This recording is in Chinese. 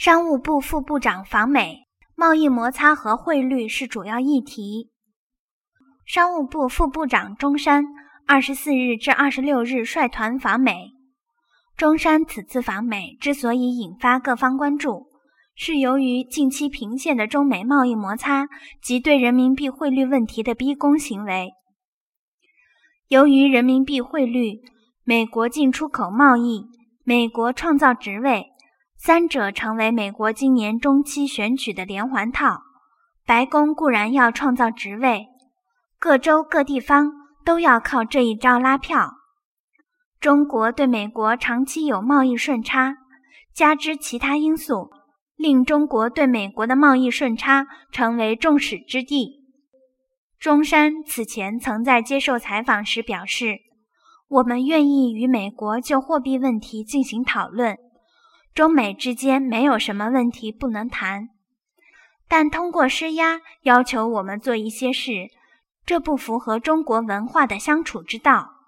商务部副部长访美，贸易摩擦和汇率是主要议题。商务部副部长中山二十四日至二十六日率团访美。中山此次访美之所以引发各方关注，是由于近期频现的中美贸易摩擦及对人民币汇率问题的逼宫行为。由于人民币汇率、美国进出口贸易、美国创造职位。三者成为美国今年中期选举的连环套。白宫固然要创造职位，各州各地方都要靠这一招拉票。中国对美国长期有贸易顺差，加之其他因素，令中国对美国的贸易顺差成为众矢之的。中山此前曾在接受采访时表示：“我们愿意与美国就货币问题进行讨论。”中美之间没有什么问题不能谈，但通过施压要求我们做一些事，这不符合中国文化的相处之道。